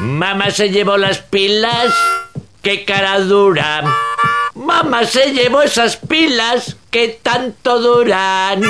Mamá se llevó las pilas. ¡Qué cara dura! Mamá se llevó esas pilas que tanto duran.